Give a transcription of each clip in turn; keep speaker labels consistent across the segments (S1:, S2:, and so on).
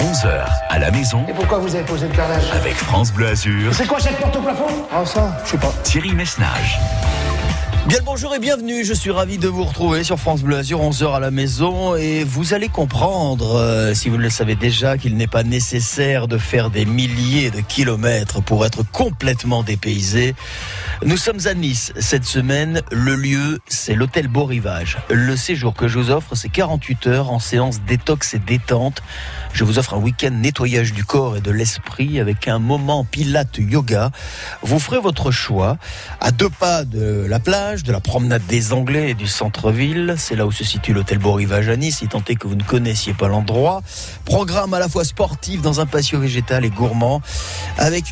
S1: 11h à la maison
S2: Et pourquoi vous avez posé le carrelage?
S1: Avec France Bleu Azur,
S2: C'est quoi cette porte au plafond? Ah ça, je sais pas.
S1: Thierry Messnage.
S3: Bien le bonjour et bienvenue, je suis ravi de vous retrouver sur France Bleu Azur, 11h à la maison et vous allez comprendre, euh, si vous le savez déjà, qu'il n'est pas nécessaire de faire des milliers de kilomètres pour être complètement dépaysé. Nous sommes à Nice cette semaine, le lieu c'est l'hôtel Beau Rivage. Le séjour que je vous offre c'est 48 heures en séance détox et détente. Je vous offre un week-end nettoyage du corps et de l'esprit avec un moment pilate yoga. Vous ferez votre choix à deux pas de la plage, de la promenade des Anglais et du centre-ville. C'est là où se situe l'hôtel Beau Rivage à Nice, si tant est que vous ne connaissiez pas l'endroit. Programme à la fois sportif dans un patio végétal et gourmand avec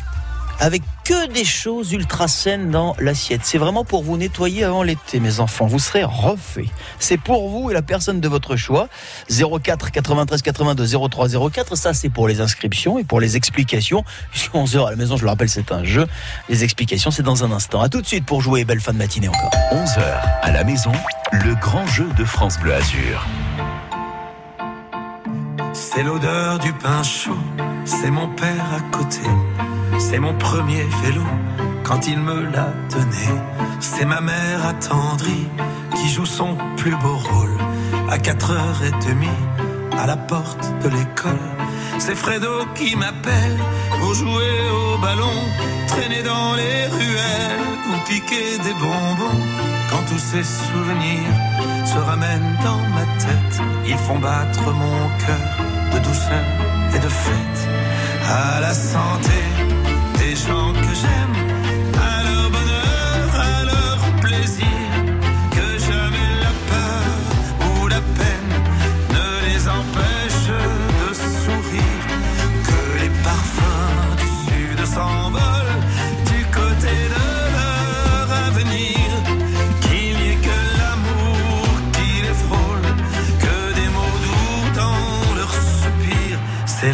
S3: avec que des choses ultra saines dans l'assiette. C'est vraiment pour vous nettoyer avant l'été, mes enfants. Vous serez refait. C'est pour vous et la personne de votre choix. 04 93 82 03 04. Ça, c'est pour les inscriptions et pour les explications. Puisque 11 heures à la maison, je le rappelle, c'est un jeu. Les explications, c'est dans un instant. À tout de suite pour jouer. Belle fin de matinée encore.
S1: 11h à la maison, le grand jeu de France Bleu Azur.
S4: C'est l'odeur du pain chaud, c'est mon père à côté, c'est mon premier vélo quand il me l'a donné, c'est ma mère attendrie qui joue son plus beau rôle à 4h30 à la porte de l'école. C'est Fredo qui m'appelle pour jouer au ballon, traîner dans les ruelles ou piquer des bonbons. Quand tous ces souvenirs se ramènent dans ma tête, ils font battre mon cœur de douceur et de fête. À la santé des gens que j'aime,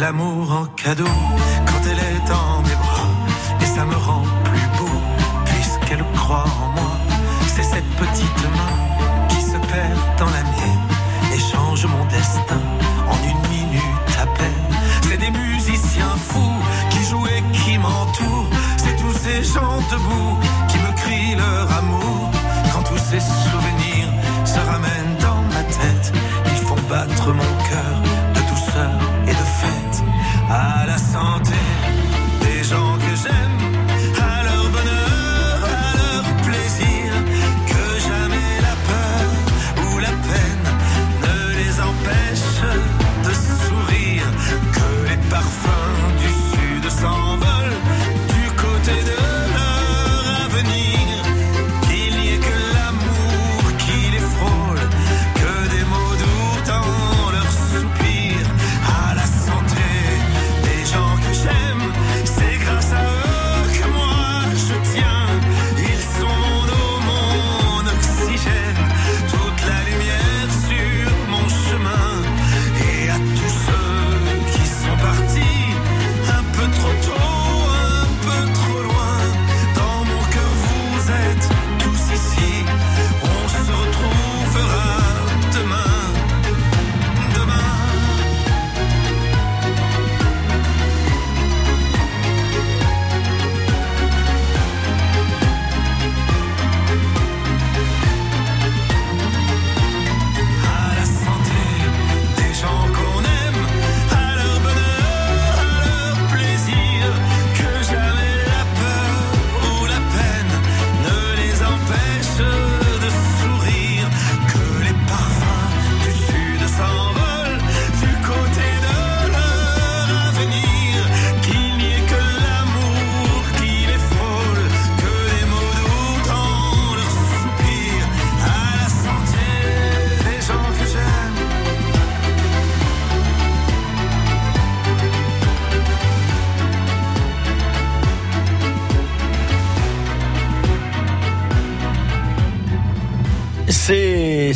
S4: l'amour en cadeau quand elle est en mes bras, et ça me rend plus beau puisqu'elle croit en moi, c'est cette petite main qui se perd dans la mienne et change mon destin en une minute à peine. C'est des musiciens fous qui jouent et qui m'entourent. C'est tous ces gens debout qui me crient leur amour. Quand tous ces souvenirs se ramènent dans ma tête, ils font battre mon cœur À la santé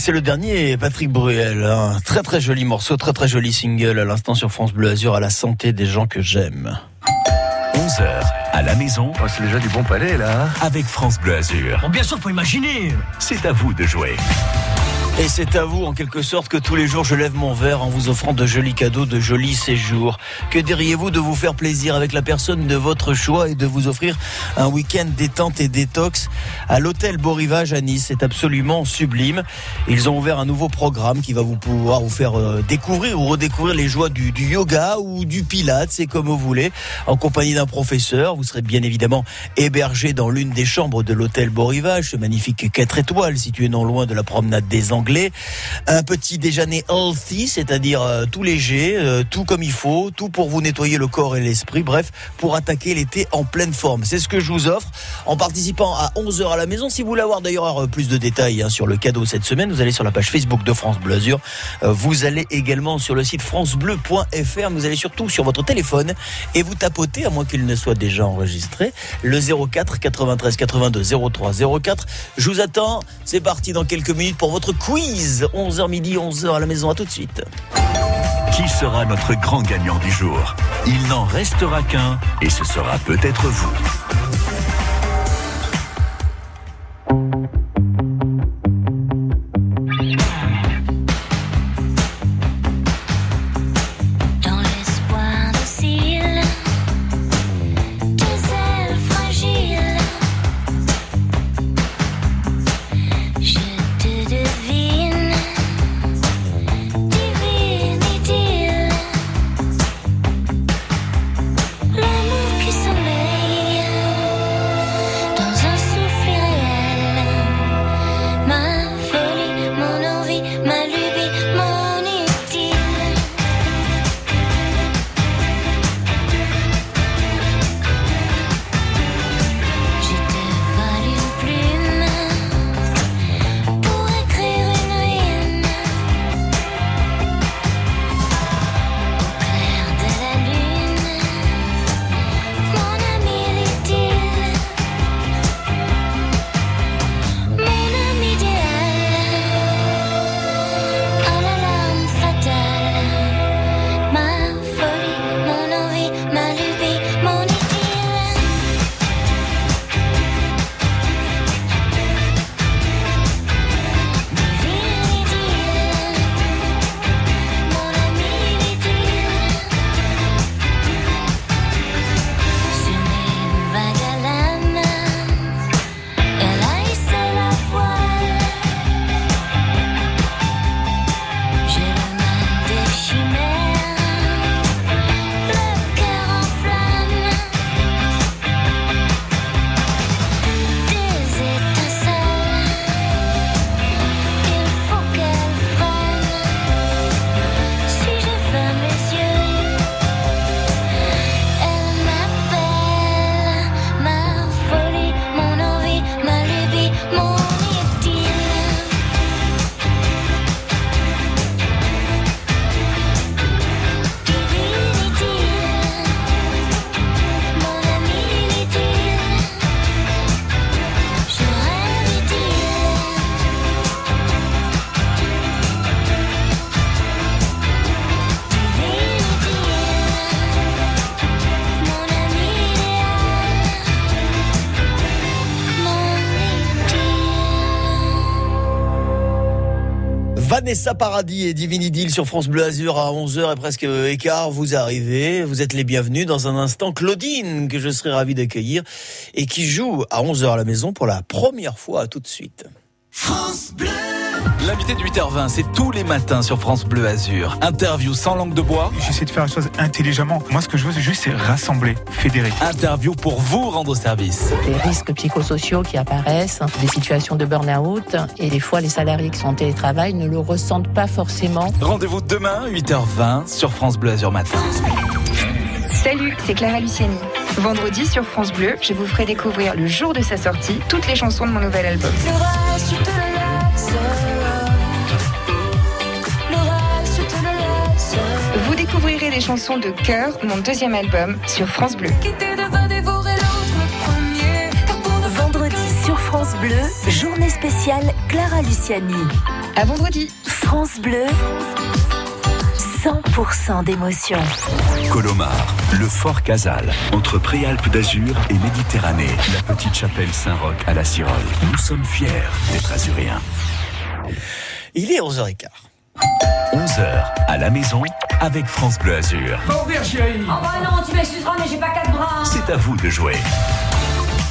S4: C'est
S3: c'est le dernier Patrick Bruel, un très très joli morceau, très très joli single à l'instant sur France Bleu Azur à la santé des gens que j'aime.
S1: 11h à la maison
S5: Oh, c'est déjà du bon palais là. hein.
S1: avec France Bleu Azur.
S6: Bon, bien sûr, faut imaginer.
S1: C'est à vous de jouer.
S3: Et c'est à vous, en quelque sorte, que tous les jours je lève mon verre en vous offrant de jolis cadeaux, de jolis séjours. Que diriez-vous de vous faire plaisir avec la personne de votre choix et de vous offrir un week-end détente et détox à l'hôtel Beau Rivage à Nice? C'est absolument sublime. Ils ont ouvert un nouveau programme qui va vous pouvoir vous faire euh, découvrir ou redécouvrir les joies du, yoga ou du pilates, c'est comme vous voulez, en compagnie d'un professeur. Vous serez bien évidemment hébergé dans l'une des chambres de l'hôtel Beau Rivage, ce magnifique 4 étoiles situé non loin de la promenade des Anglais un petit déjeuner healthy, c'est-à-dire euh, tout léger, euh, tout comme il faut, tout pour vous nettoyer le corps et l'esprit, bref, pour attaquer l'été en pleine forme. C'est ce que je vous offre en participant à 11h à la maison. Si vous voulez avoir d'ailleurs plus de détails hein, sur le cadeau cette semaine, vous allez sur la page Facebook de France Bleu Azur. Euh, vous allez également sur le site francebleu.fr. Vous allez surtout sur votre téléphone et vous tapotez, à moins qu'il ne soit déjà enregistré, le 04 93 82 03 04. Je vous attends. C'est parti dans quelques minutes pour votre quiz 11h midi, 11h à la maison. À tout de suite.
S7: Qui sera notre grand gagnant du jour? Il n'en restera qu'un et ce sera peut-être vous.
S3: Vanessa Paradis et Divini sur France Bleu Azur à 11h et presque écart. Vous arrivez, vous êtes les bienvenus. Dans un instant, Claudine, que je serai ravi d'accueillir et qui joue à 11h à la maison pour la première fois. Tout de suite.
S7: France Bleu L'invité de 8h20, c'est tous les matins sur France Bleu Azur. Interview sans langue de bois.
S8: J'essaie de faire les choses intelligemment. Moi, ce que je veux, c'est juste c'est rassembler, fédérer.
S7: Interview pour vous rendre service.
S9: Les risques psychosociaux qui apparaissent, des situations de burn-out, et des fois, les salariés qui sont en télétravail ne le ressentent pas forcément.
S7: Rendez-vous demain, 8h20, sur France Bleu Azur Matin.
S10: Salut, c'est Clara Luciani. Vendredi sur France Bleu, je vous ferai découvrir le jour de sa sortie toutes les chansons de mon nouvel album. Vous découvrirez les chansons de Cœur, mon deuxième album, sur France Bleu.
S11: Vendredi sur France Bleu, journée spéciale Clara Luciani.
S10: À vendredi.
S11: France Bleu. 100% d'émotion.
S7: Colomar, le fort Casal, entre Préalpes d'Azur et Méditerranée, la petite chapelle Saint-Roch à la Cirole. Nous sommes fiers d'être azuréens.
S3: Il est 11h15.
S1: 11h à la maison avec France Bleu Azur.
S2: Va ouvrir, chérie.
S12: Oh bah non, tu m'excuseras, mais j'ai pas quatre bras.
S1: C'est à vous de jouer.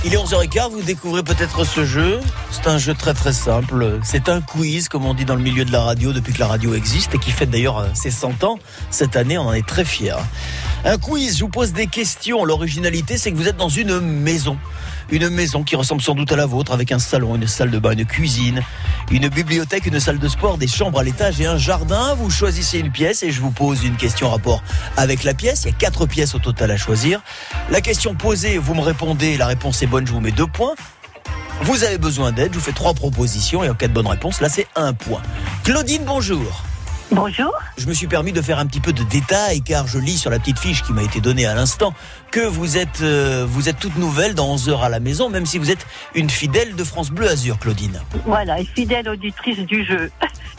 S3: Il est 11h15, vous découvrez peut-être ce jeu. C'est un jeu très très simple. C'est un quiz, comme on dit dans le milieu de la radio depuis que la radio existe et qui fête d'ailleurs euh, ses 100 ans. Cette année, on en est très fiers. Un quiz, je vous pose des questions. L'originalité, c'est que vous êtes dans une maison. Une maison qui ressemble sans doute à la vôtre avec un salon, une salle de bain, une cuisine, une bibliothèque, une salle de sport, des chambres à l'étage et un jardin. Vous choisissez une pièce et je vous pose une question en rapport avec la pièce. Il y a quatre pièces au total à choisir. La question posée, vous me répondez, la réponse est bonne, je vous mets deux points. Vous avez besoin d'aide, je vous fais trois propositions et en cas de bonne réponse, là c'est un point. Claudine, bonjour.
S13: Bonjour.
S3: Je me suis permis de faire un petit peu de détails car je lis sur la petite fiche qui m'a été donnée à l'instant que vous êtes, euh, vous êtes toute nouvelle dans 11 heures à la maison, même si vous êtes une fidèle de France Bleu Azur, Claudine.
S13: Voilà, une fidèle auditrice du jeu.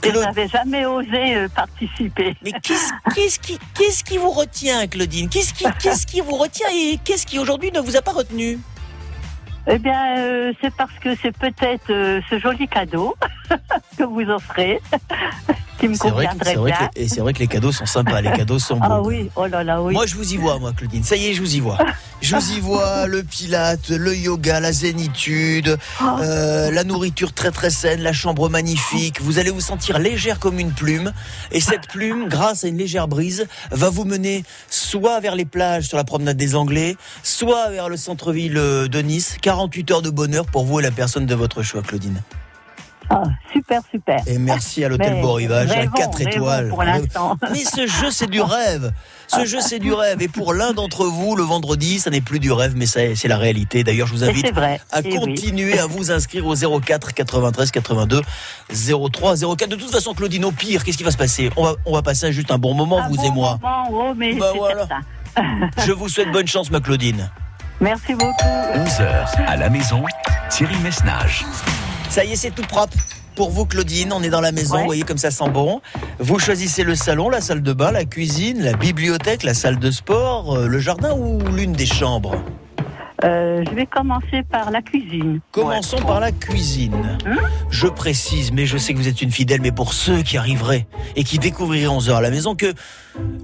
S13: Et je
S3: Claude-
S13: n'avais jamais osé euh, participer.
S3: Mais qu'est-ce qu'est-ce qui, qu'est-ce qui vous retient, Claudine? Qu'est-ce qui, qu'est-ce qui vous retient et qu'est-ce qui aujourd'hui ne vous a pas retenu?
S13: Eh bien, euh, c'est parce que c'est peut-être euh, ce joli cadeau que vous offrez qui me
S3: C'est vrai, que- c'est vrai que, et c'est vrai que les cadeaux sont sympas, les cadeaux sont beaux.
S13: Ah oui, oh là là, oui.
S3: Moi, je vous y vois, moi, Claudine. Ça y est, je vous y vois. Je vous y vois le pilate, le yoga, la zénitude,
S13: Oh.
S3: euh, la nourriture très très saine, la chambre magnifique. Vous allez vous sentir légère comme une plume. Et cette plume, grâce à une légère brise, va vous mener soit vers les plages sur la promenade des Anglais, soit vers le centre-ville de Nice. 48 heures de bonheur pour vous et la personne de votre choix, Claudine.
S13: Ah, super, super.
S3: Et merci à l'hôtel Beau Rivage, à
S13: rêvons,
S3: 4
S13: rêvons
S3: étoiles.
S13: pour l'instant.
S3: Mais ce jeu, c'est du rêve. Ce jeu, c'est du rêve. Et pour l'un d'entre vous, le vendredi, ça n'est plus du rêve, mais ça, c'est la réalité. D'ailleurs, je vous invite
S13: vrai.
S3: à
S13: Eh oui.
S3: continuer à vous inscrire au 04 93 82 03 04. De toute façon, Claudine, au pire, qu'est-ce qui va se passer? On va, on va passer juste un bon moment,
S13: Un
S3: vous
S13: bon
S3: et moi.
S13: moment, oh, mais
S3: Bah
S13: c'est
S3: voilà. Je vous souhaite bonne chance, ma Claudine.
S13: Merci beaucoup.
S1: 11h à la maison, Thierry Messnage.
S3: Ça y est, c'est tout propre. Pour vous, Claudine, on est dans la maison,
S13: Ouais.
S3: vous voyez comme ça sent bon. Vous choisissez le salon, la salle de bain, la cuisine, la bibliothèque, la salle de sport, euh, le jardin ou l'une des chambres?
S13: Euh, je vais commencer par la cuisine.
S3: Commençons par la cuisine. je précise, mais je sais que vous êtes une fidèle, mais pour ceux qui arriveraient et qui découvriraient 11 heures à la maison, que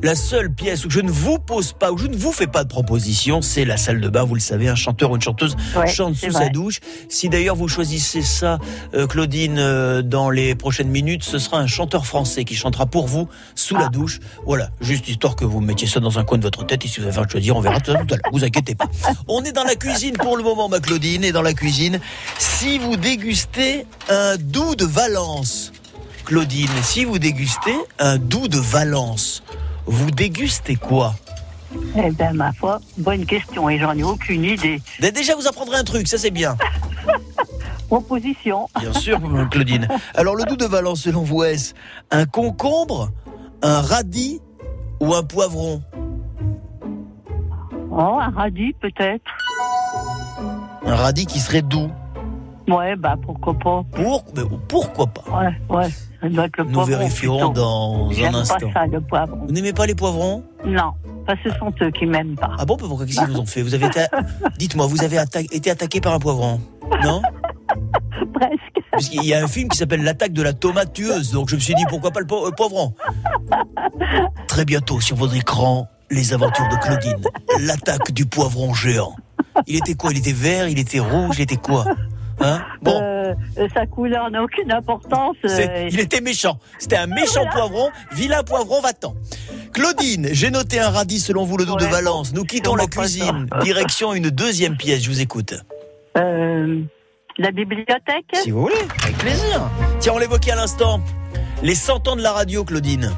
S3: la seule pièce où je ne vous pose pas, où je ne vous fais pas de proposition, c'est la salle de bain. Vous le savez, un chanteur ou une chanteuse
S13: Ouais,
S3: chante sous sa
S13: vrai.
S3: douche. Si d'ailleurs vous choisissez ça, euh, Claudine, euh, dans les prochaines minutes, ce sera un chanteur français qui chantera pour vous sous la
S13: Ah.
S3: douche. Voilà, juste histoire que vous mettiez ça dans un coin de votre tête. Et si vous avez à choisir, on verra tout à l'heure. Vous inquiétez pas. On est dans la cuisine pour le moment, ma Claudine, et dans la cuisine. Si vous dégustez un doux de Valence, Claudine, si vous dégustez un doux de Valence, vous dégustez quoi?
S13: Eh bien, ma foi, bonne question et j'en ai aucune idée.
S3: Ben, Déjà, vous apprendrez un truc, ça c'est bien.
S13: Proposition.
S3: Bien sûr, Claudine. Alors, le doux de Valence, selon vous, est-ce un concombre, un radis ou un poivron?
S13: Oh, un radis peut-être.
S3: Un radis qui serait doux.
S13: Ouais, bah pourquoi pas.
S3: Pour, mais pourquoi pas
S13: Ouais, ouais. Le
S3: Nous
S13: poivron.
S3: vérifierons
S13: plutôt.
S3: dans un
S13: pas
S3: instant.
S13: ça, le poivron.
S3: Vous n'aimez pas les poivrons?
S13: Non, parce que ce sont eux qui m'aiment pas.
S3: Ah bon, pourquoi qu'est-ce qu'ils vous ont fait? Vous avez été, dites-moi, vous avez atta- été attaqué par un poivron? Non?
S13: Presque.
S3: Parce qu'il y a un film qui s'appelle L'attaque de la tomate tueuse, donc je me suis dit pourquoi pas le po- euh, poivron? Très bientôt sur votre écran, les aventures de Claudine, l'attaque du poivron géant. Il était quoi? Il était vert, il était rouge, il était quoi? Hein? Bon.
S13: Euh, sa couleur n'a aucune importance. Euh,
S3: il était méchant. C'était un méchant poivron. Vilain poivron, va-t'en. Claudine, j'ai noté un radis selon vous, le dos de Valence. Nous quittons la cuisine. Direction une deuxième pièce. Je vous écoute.
S13: euh, la bibliothèque?
S3: Si vous voulez, avec plaisir. Tiens, on l'évoquait à l'instant. Les 100 ans de la radio, Claudine.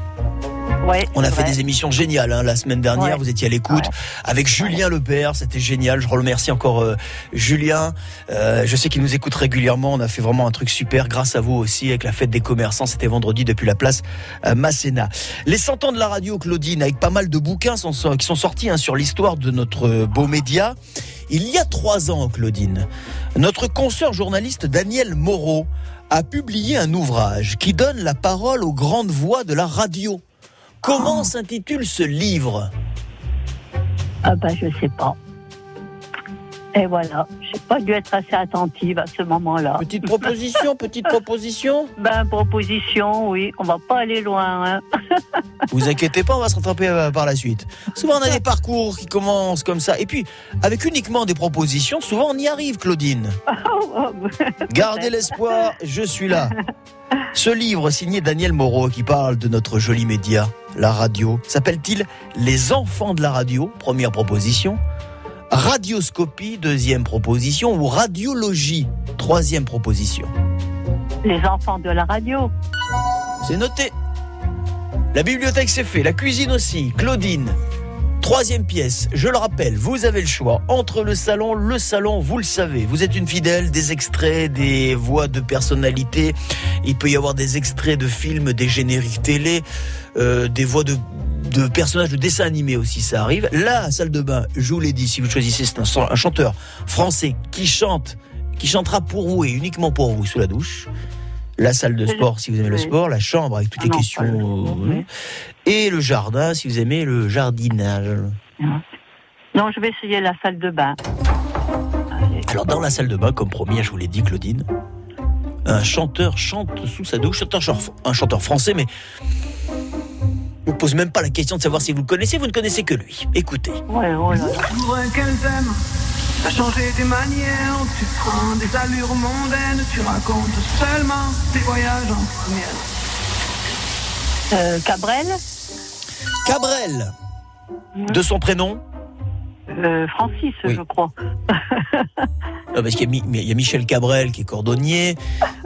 S13: Ouais,
S3: On a fait
S13: vrai.
S3: des émissions géniales hein, la semaine dernière.
S13: Ouais.
S3: Vous étiez à l'écoute avec Julien Lepère. C'était génial. Je remercie encore euh, Julien. Euh, je sais qu'il nous écoute régulièrement. On a fait vraiment un truc super grâce à vous aussi avec la fête des commerçants. C'était vendredi depuis la place euh, Masséna. Les 100 ans de la radio, Claudine, avec pas mal de bouquins sont, qui sont sortis hein, sur l'histoire de notre euh, beau média. Il y a trois ans, Claudine, notre consoeur journaliste Daniel Moreau a publié un ouvrage qui donne la parole aux grandes voix de la radio. Comment s'intitule ce livre?
S13: Ah bah je sais pas. Et voilà, j'ai pas dû être assez attentive à ce moment-là.
S3: Petite proposition, petite proposition?
S13: Ben, proposition, oui, on va pas aller loin. Hein.
S3: Vous inquiétez pas, on va se rattraper euh, par la suite. Souvent, on a des parcours qui commencent comme ça. Et puis, avec uniquement des propositions, souvent, on y arrive, Claudine. Gardez l'espoir, je suis là. Ce livre signé Daniel Moreau qui parle de notre joli média, la radio, s'appelle-t-il Les enfants de la radio Première proposition. Radioscopie, deuxième proposition, ou radiologie, troisième proposition.
S13: Les enfants de la radio.
S3: C'est noté. La bibliothèque c'est fait, la cuisine aussi. Claudine, Troisième pièce, je le rappelle, vous avez le choix entre le salon, le salon, vous le savez, vous êtes une fidèle, des extraits, des voix de personnalité, il peut y avoir des extraits de films, des génériques télé, euh, des voix de, de personnages de dessins animés aussi, ça arrive. La salle de bain, je vous l'ai dit, si vous choisissez, c'est un, un chanteur français qui chante, qui chantera pour vous et uniquement pour vous sous la douche la salle de sport si vous aimez le sport, la chambre avec toutes les questions, et le jardin si vous aimez le jardinage.
S13: Non, je vais essayer la salle de bain.
S3: Alors dans la salle de bain, comme promis, je vous l'ai dit, Claudine, un chanteur chante sous sa douche, un chanteur français, mais ne pose même pas la question de savoir si vous le connaissez, vous ne connaissez que lui. Écoutez.
S13: Ouais, oh là
S14: T'as changé tes manières, tu prends des allures mondaines, tu racontes seulement tes voyages en première.
S13: Euh, Cabrel?
S3: Cabrel. De son prénom?
S13: Euh, Francis, je crois.
S3: Non, parce qu'il y, y, a Michel Cabrel qui est cordonnier,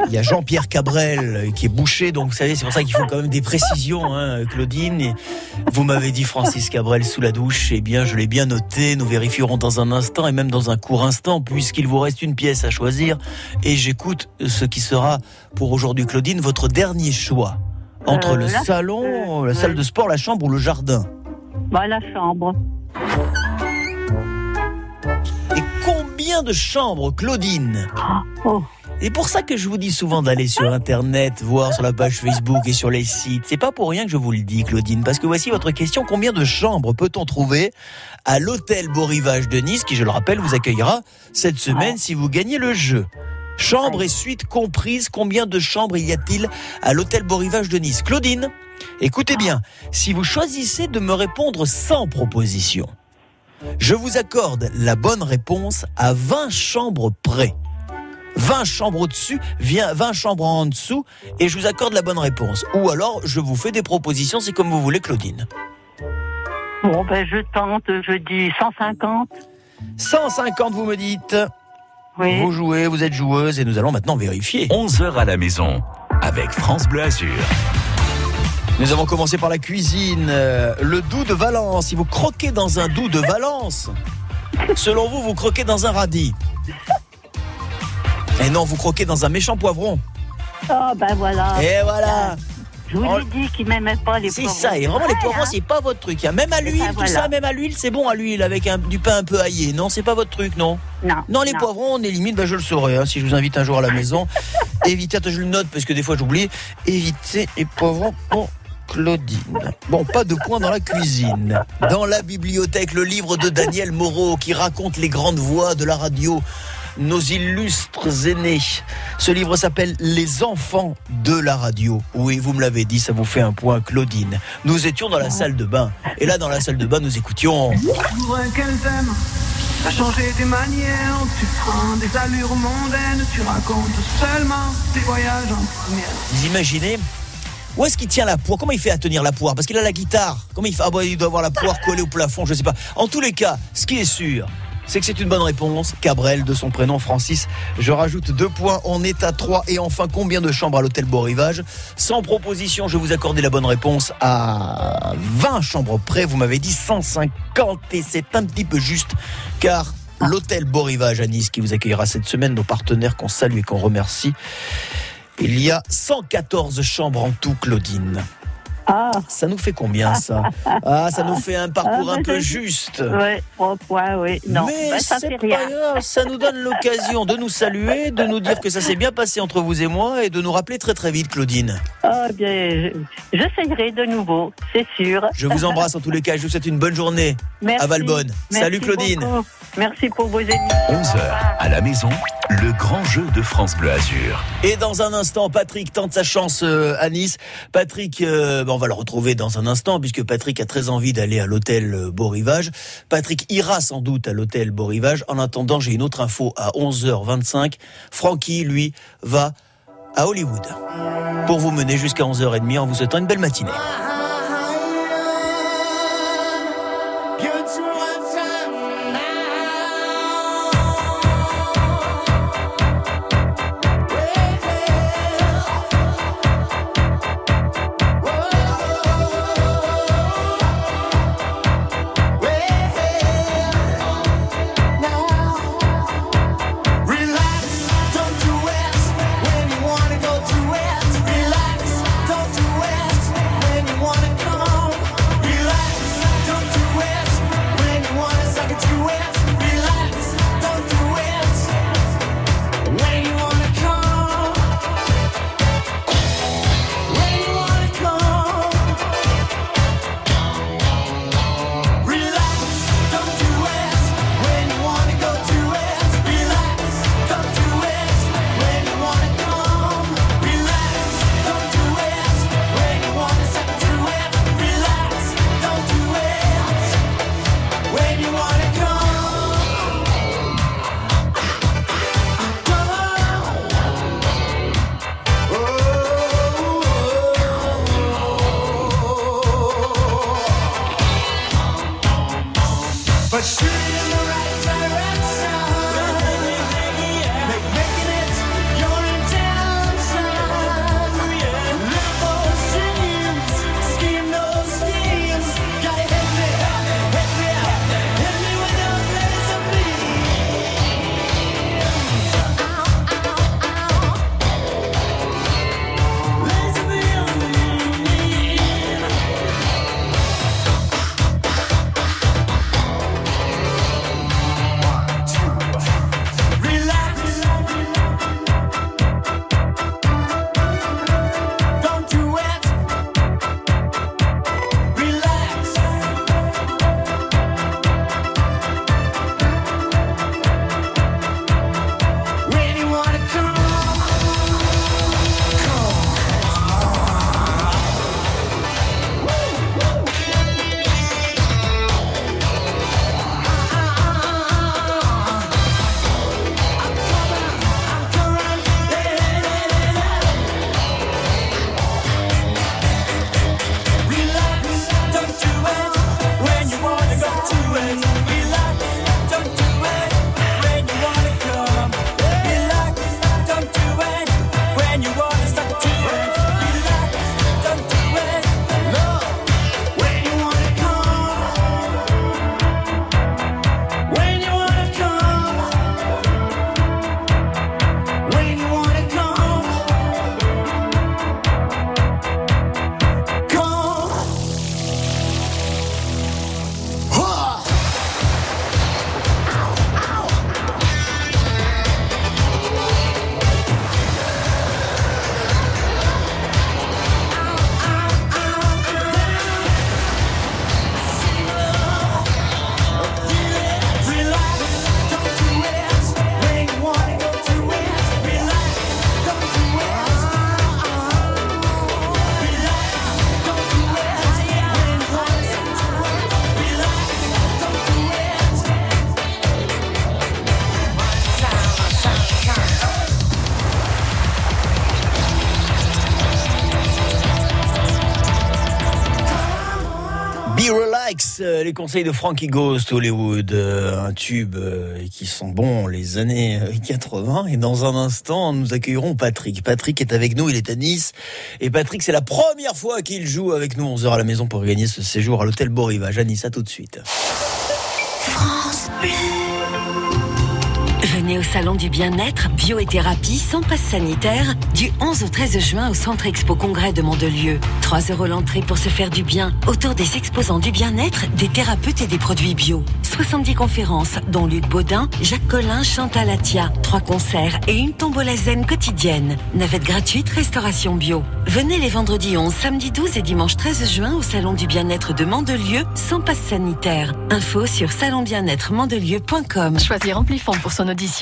S3: il y a Jean-Pierre Cabrel qui est boucher, donc vous savez, c'est pour ça qu'il faut quand même des précisions, hein, Claudine. Et vous m'avez dit Francis Cabrel sous la douche, eh bien, je l'ai bien noté. Nous vérifierons dans un instant et même dans un court instant, puisqu'il vous reste une pièce à choisir. Et j'écoute ce qui sera pour aujourd'hui, Claudine, votre dernier choix entre euh, le salon, la salle de sport, la chambre ou le jardin?
S13: Bah, la chambre.
S3: Combien de chambres, Claudine
S13: oh.
S3: Et pour ça que je vous dis souvent d'aller sur Internet, voir sur la page Facebook et sur les sites. C'est pas pour rien que je vous le dis, Claudine, parce que voici votre question. Combien de chambres peut-on trouver à l'hôtel Beau Rivage de Nice, qui, je le rappelle, vous accueillera cette semaine si vous gagnez le jeu? Chambre et suite comprises, combien de chambres y a-t-il à l'hôtel Beau Rivage de Nice? Claudine, écoutez bien, si vous choisissez de me répondre sans proposition, je vous accorde la bonne réponse à 20 chambres près. 20 chambres au-dessus, 20 chambres en dessous, et je vous accorde la bonne réponse. Ou alors, je vous fais des propositions, c'est comme vous voulez, Claudine.
S13: Bon, ben, je tente, je dis 150.
S3: 150, vous me dites
S13: Oui.
S3: Vous jouez, vous êtes joueuse, et nous allons maintenant vérifier.
S1: 11h à la maison, avec France Bleu Azur.
S3: Nous avons commencé par la cuisine. Euh, le doux de Valence. Si vous croquez dans un doux de Valence, selon vous, vous croquez dans un radis. Et non, vous croquez dans un méchant poivron.
S13: Oh, ben voilà.
S3: Et voilà.
S13: Je vous ai dit qu'il m'aimait pas les poivrons.
S3: C'est ça, et vraiment les poivrons, c'est pas votre truc. Hein. Même à l'huile, tout ça, même à l'huile, c'est bon à l'huile avec un, du pain un peu aillé. Non, c'est pas votre truc, non?
S13: Non.
S3: Non, les poivrons, on élimine, ben, je le saurai. Hein, si je vous invite un jour à la maison. évitez, je le note parce que des fois j'oublie. Évitez les poivrons pour Claudine. Bon, pas de point dans la cuisine. Dans la bibliothèque, le livre de Daniel Moreau qui raconte les grandes voix de la radio nos illustres aînés. Ce livre s'appelle Les enfants de la radio. Oui, vous me l'avez dit, ça vous fait un point, Claudine. Nous étions dans la salle de bain. Et là, dans la salle de bain, nous écoutions.
S14: T'as changé tes manières, tu prends des allures mondaines, tu racontes seulement tes voyages en première.
S3: Vous imaginez où est-ce qu'il tient la poire? Comment il fait à tenir la poire? Parce qu'il a la guitare. Comment il fait? Ah bah, il doit avoir la poire collée au plafond, je sais pas. En tous les cas, ce qui est sûr, c'est que c'est une bonne réponse. Cabrel, de son prénom Francis. Je rajoute deux points. On est à trois. Et enfin, combien de chambres à l'hôtel Beau Rivage Sans proposition, je vous accorde la bonne réponse à 20 chambres près. Vous m'avez dit 150 et c'est un petit peu juste car l'hôtel Beau Rivage à Nice qui vous accueillera cette semaine, nos partenaires qu'on salue et qu'on remercie. Il y a 114 chambres en tout, Claudine.
S13: Ah.
S3: Ça nous fait combien ça? Ah, ça nous fait un parcours
S13: Ah,
S3: un peu juste.
S13: Ouais, trois points, oui. Non,
S3: Mais
S13: ben, ça
S3: c'est
S13: fait
S3: pas
S13: rien.
S3: grave, ça nous donne l'occasion de nous saluer, de nous dire que ça s'est bien passé entre vous et moi et de nous rappeler très très vite, Claudine.
S13: Ah, bien, je- j'essayerai de nouveau, c'est sûr.
S3: Je vous embrasse en tous les cas, je vous souhaite une bonne journée
S13: Merci.
S3: à Valbonne.
S13: Merci
S3: Salut Claudine.
S13: beaucoup. Merci pour vos émissions.
S1: 11h à la maison, le grand jeu de France Bleu Azur.
S15: Et dans un instant, Patrick tente sa chance euh, à Nice. Patrick, euh, on va le retrouver dans un instant puisque Patrick a très envie d'aller à l'hôtel euh, Beau Rivage. Patrick ira sans doute à l'hôtel Beau Rivage. En attendant, j'ai une autre info à 11h25. Francky, lui, va à Hollywood pour vous mener jusqu'à 11h30 en vous souhaitant une belle matinée. Les conseils de Frankie Ghost, Hollywood, euh, un tube euh, qui sont bons les années 80. Euh, et dans un instant, nous accueillerons Patrick. Patrick est avec nous, il est à Nice. Et Patrick, c'est la première fois qu'il joue avec nous 11h à la maison pour gagner ce séjour à l'hôtel Beau Rivage. À Nice, à tout de suite.
S11: France. Au salon du bien-être, bio et thérapie sans passe sanitaire du 11 au 13 juin au Centre Expo Congrès de Mandelieu. 3 euros l'entrée pour se faire du bien autour des exposants du bien-être, des thérapeutes et des produits bio. 70 conférences, dont Luc Baudin, Jacques Collin, Chantal Atia. Trois concerts et une tombola zen quotidienne. Navette gratuite, restauration bio. Venez les vendredis 11, samedi 12 et dimanche 13 juin au Salon du Bien-être de Mandelieu, sans passe sanitaire. Info sur salonbienêtre-mandelieu.com.
S16: Choisir Amplifon pour son audition,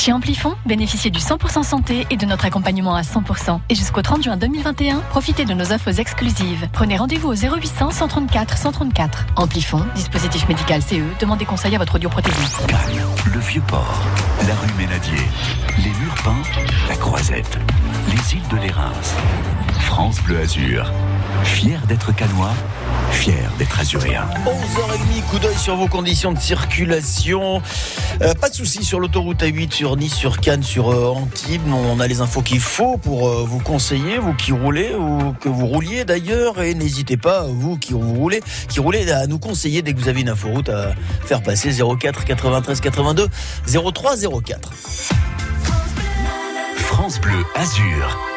S16: Chez Amplifon, bénéficiez du 100% santé et de notre accompagnement à 100%. Et jusqu'au 30 juin 2021, profitez de nos offres exclusives. Prenez rendez-vous au 0800 134 134. Amplifon, dispositif médical CE, demandez conseil à votre audioprothésiste.
S1: Le Vieux-Port, la rue Ménadier, les murs peints, la Croisette, les îles de l'Érins. France Bleu Azur. Fier d'être canois, fier d'être azuréen.
S3: 11h30, coup d'œil sur vos conditions de circulation. Euh, pas de soucis sur l'autoroute A8, sur Nice, sur Cannes, sur euh, Antibes. On a les infos qu'il faut pour euh, vous conseiller, vous qui roulez ou que vous rouliez d'ailleurs. Et n'hésitez pas, vous qui vous roulez, qui roulez, à nous conseiller dès que vous avez une inforoute à faire passer 04 93 82 03 04.
S1: France Bleu Azur.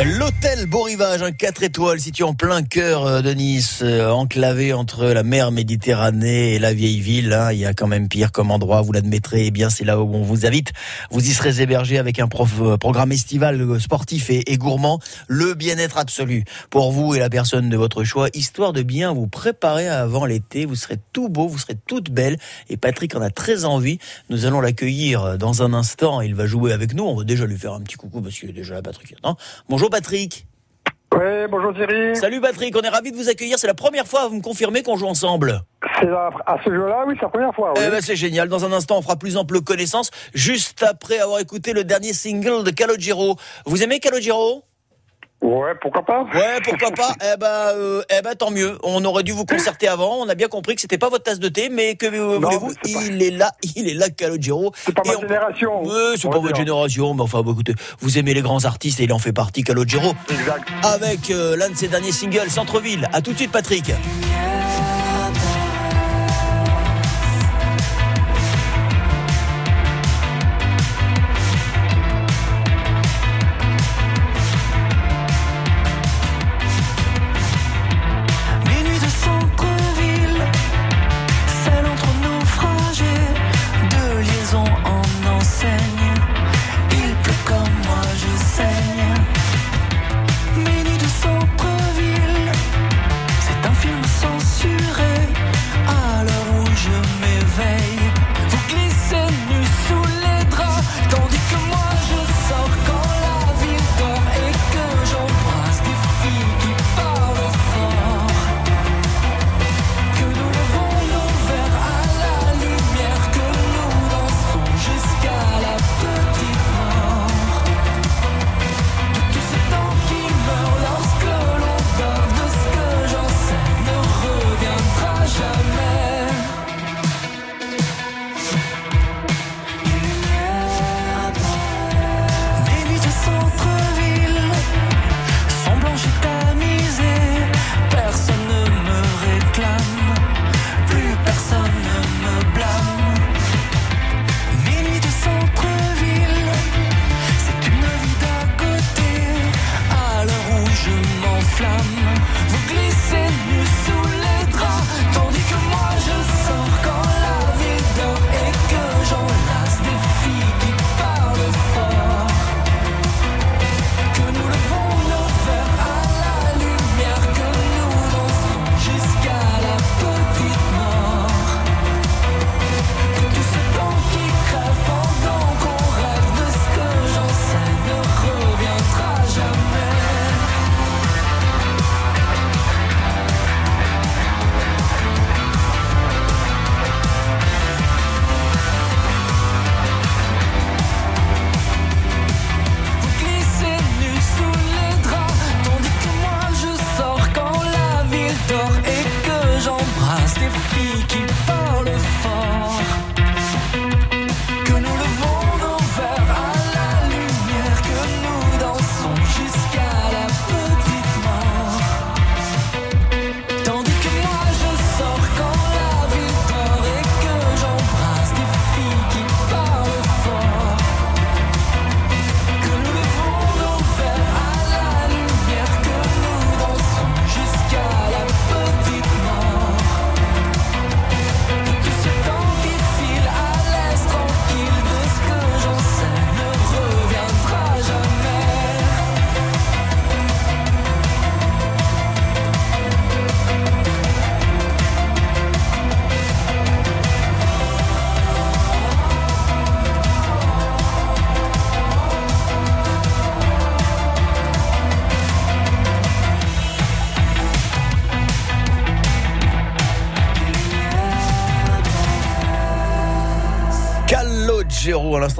S3: L'hôtel Beau Rivage, un 4 étoiles situé en plein cœur euh, de Nice, euh, enclavé entre la mer Méditerranée et la vieille ville. hein. Il y a quand même pire comme endroit, vous l'admettrez. Eh bien, c'est là où on vous invite. Vous y serez hébergé avec un prof, euh, programme estival sportif et, gourmand. Le bien-être absolu pour vous et la personne de votre choix, histoire de bien vous préparer avant l'été. Vous serez tout beau, vous serez toute belle. Et Patrick en a très envie. Nous allons l'accueillir dans un instant. Il va jouer avec nous. On va déjà lui faire un petit coucou parce qu'il est déjà là, Patrick. Non Bonjour Patrick.
S17: Oui, bonjour Thierry.
S3: Salut Patrick, on est ravis de vous accueillir. C'est la première fois, vous me confirmez qu'on joue ensemble.
S17: C'est la- à ce jeu-là, oui, c'est la première fois. Oui.
S3: Eh ben, c'est génial. Dans un instant, on fera plus ample connaissance. Juste après avoir écouté le dernier single de Calogero. Vous aimez Calogero?
S17: Ouais, pourquoi pas?
S3: Ouais, pourquoi pas? Eh ben, euh, eh ben, tant mieux. On aurait dû vous concerter avant. On a bien compris que c'était pas votre tasse de thé, mais que euh,
S17: Non,
S3: voulez-vous?
S17: mais c'est pas-
S3: Il est là, il est là, Calogero.
S17: C'est pas
S3: Et
S17: ma
S3: on-
S17: génération.
S3: Ouais, c'est
S17: on
S3: pas votre
S17: dire?
S3: génération, mais enfin, bah, écoutez, vous aimez les grands artistes et il en fait partie, Calogero.
S17: Exact.
S3: Avec euh, l'un de ses derniers singles, Centre-ville. À tout de suite, Patrick.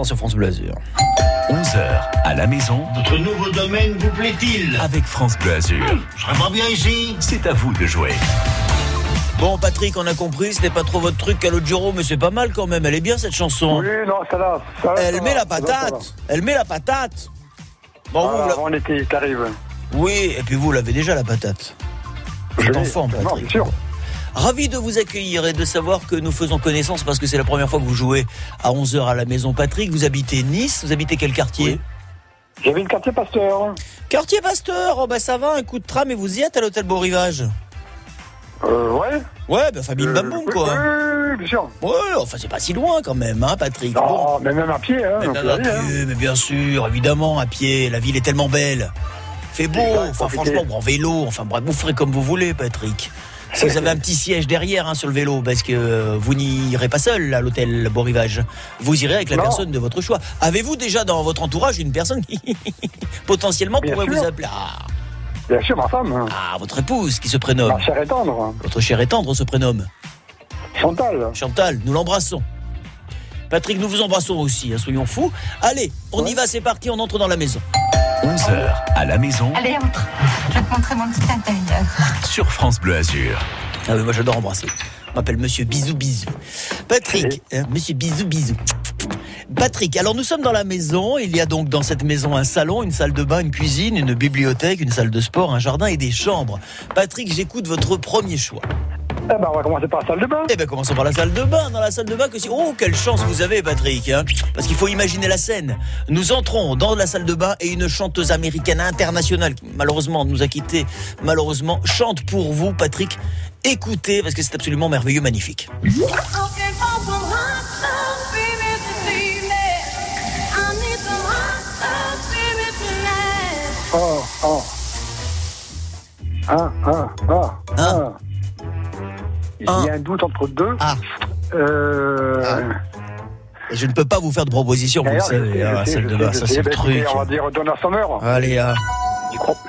S14: À
S3: sur France Bleu Azur.
S1: 11h à la maison.
S18: Votre nouveau domaine vous plaît-il?
S1: Avec France Bleu Azur.
S18: Je serais pas bien ici
S1: C'est à vous de jouer.
S3: Bon, Patrick, on a compris, c'était pas trop votre truc, Calogero, mais c'est pas mal quand même. Elle est bien cette chanson.
S17: Oui, non, ça. Ça,
S3: Elle
S17: ça
S3: met
S17: va,
S3: la
S17: va, va.
S3: patate. Elle met la patate. Bon,
S17: Voilà,
S3: vous,
S17: avant l'été arrive.
S3: Oui, et puis vous l'avez déjà la patate. Vous êtes en forme,
S17: Non,
S3: Patrick.
S17: bien sûr.
S3: Ravi de vous accueillir et de savoir que nous faisons connaissance parce que c'est la première fois que vous jouez à 11h à la maison Patrick. Vous habitez Nice, vous habitez quel quartier?
S17: J'avais le quartier Pasteur.
S3: Quartier Pasteur, oh bah ça va, un coup de tram et vous y êtes à l'hôtel Beau Rivage
S17: Euh, ouais.
S3: Ouais, bah famille
S17: Euh, oui,
S3: quoi.
S17: Oui, oui, oui, bien sûr.
S3: Ouais, enfin c'est pas si loin quand même, hein Patrick
S17: Non,
S3: Bon.
S17: mais même à pied, hein.
S3: Mais
S17: on
S3: même
S17: peut
S3: à
S17: aller, hein.
S3: pied, mais bien sûr, évidemment, à pied, la ville est tellement belle. Fait beau, enfin franchement, en vélo, enfin bref, vous ferez comme vous voulez, Patrick. Si vous avez un petit siège derrière hein, sur le vélo, parce que euh, vous n'irez pas seul à l'hôtel Beau Rivage, vous irez avec la
S17: Non.
S3: personne de votre choix. Avez-vous déjà dans votre entourage une personne qui potentiellement
S17: Bien
S3: pourrait
S17: sûr.
S3: vous appeler? Ah,
S17: Bien sûr, ma femme.
S3: ah, votre épouse qui se prénomme
S17: Ma chère et tendre.
S3: Votre chère et tendre se prénomme
S17: Chantal.
S3: Chantal, nous l'embrassons. Patrick, nous vous embrassons aussi, hein, soyons fous. Allez, on y va, c'est parti, on entre dans la maison.
S1: 11h à la maison
S12: Allez, entre. Je vais te montrer mon petit intérieur.
S1: sur France Bleu Azur.
S3: Ah oui, moi j'adore embrasser. Je m'appelle Monsieur Bisou Bisou. Patrick, hein, Monsieur Bisou Bisou. Patrick, alors nous sommes dans la maison. Il y a donc dans cette maison un salon, une salle de bain, une cuisine, une bibliothèque, une salle de sport, un jardin et des chambres. Patrick, j'écoute votre premier choix.
S17: Eh ben, on va commencer par la salle de bain.
S3: Eh bien, commençons par la salle de bain. Dans la salle de bain, que si... Oh, quelle chance vous avez, Patrick. hein. Parce qu'il faut imaginer la scène. Nous entrons dans la salle de bain et une chanteuse américaine internationale, qui malheureusement nous a quittés, malheureusement, chante pour vous, Patrick. Écoutez, parce que c'est absolument merveilleux, magnifique.
S17: Oh, oh. Ah, ah, ah, ah. Il y a un doute entre deux.
S3: Ah.
S17: Euh...
S3: Et je ne peux pas vous faire de proposition, vous le savez, hein,
S17: sais,
S3: salle
S17: je
S3: de
S17: je
S3: ça c'est le truc.
S17: On va dire Donna Summer.
S3: Allez, hein.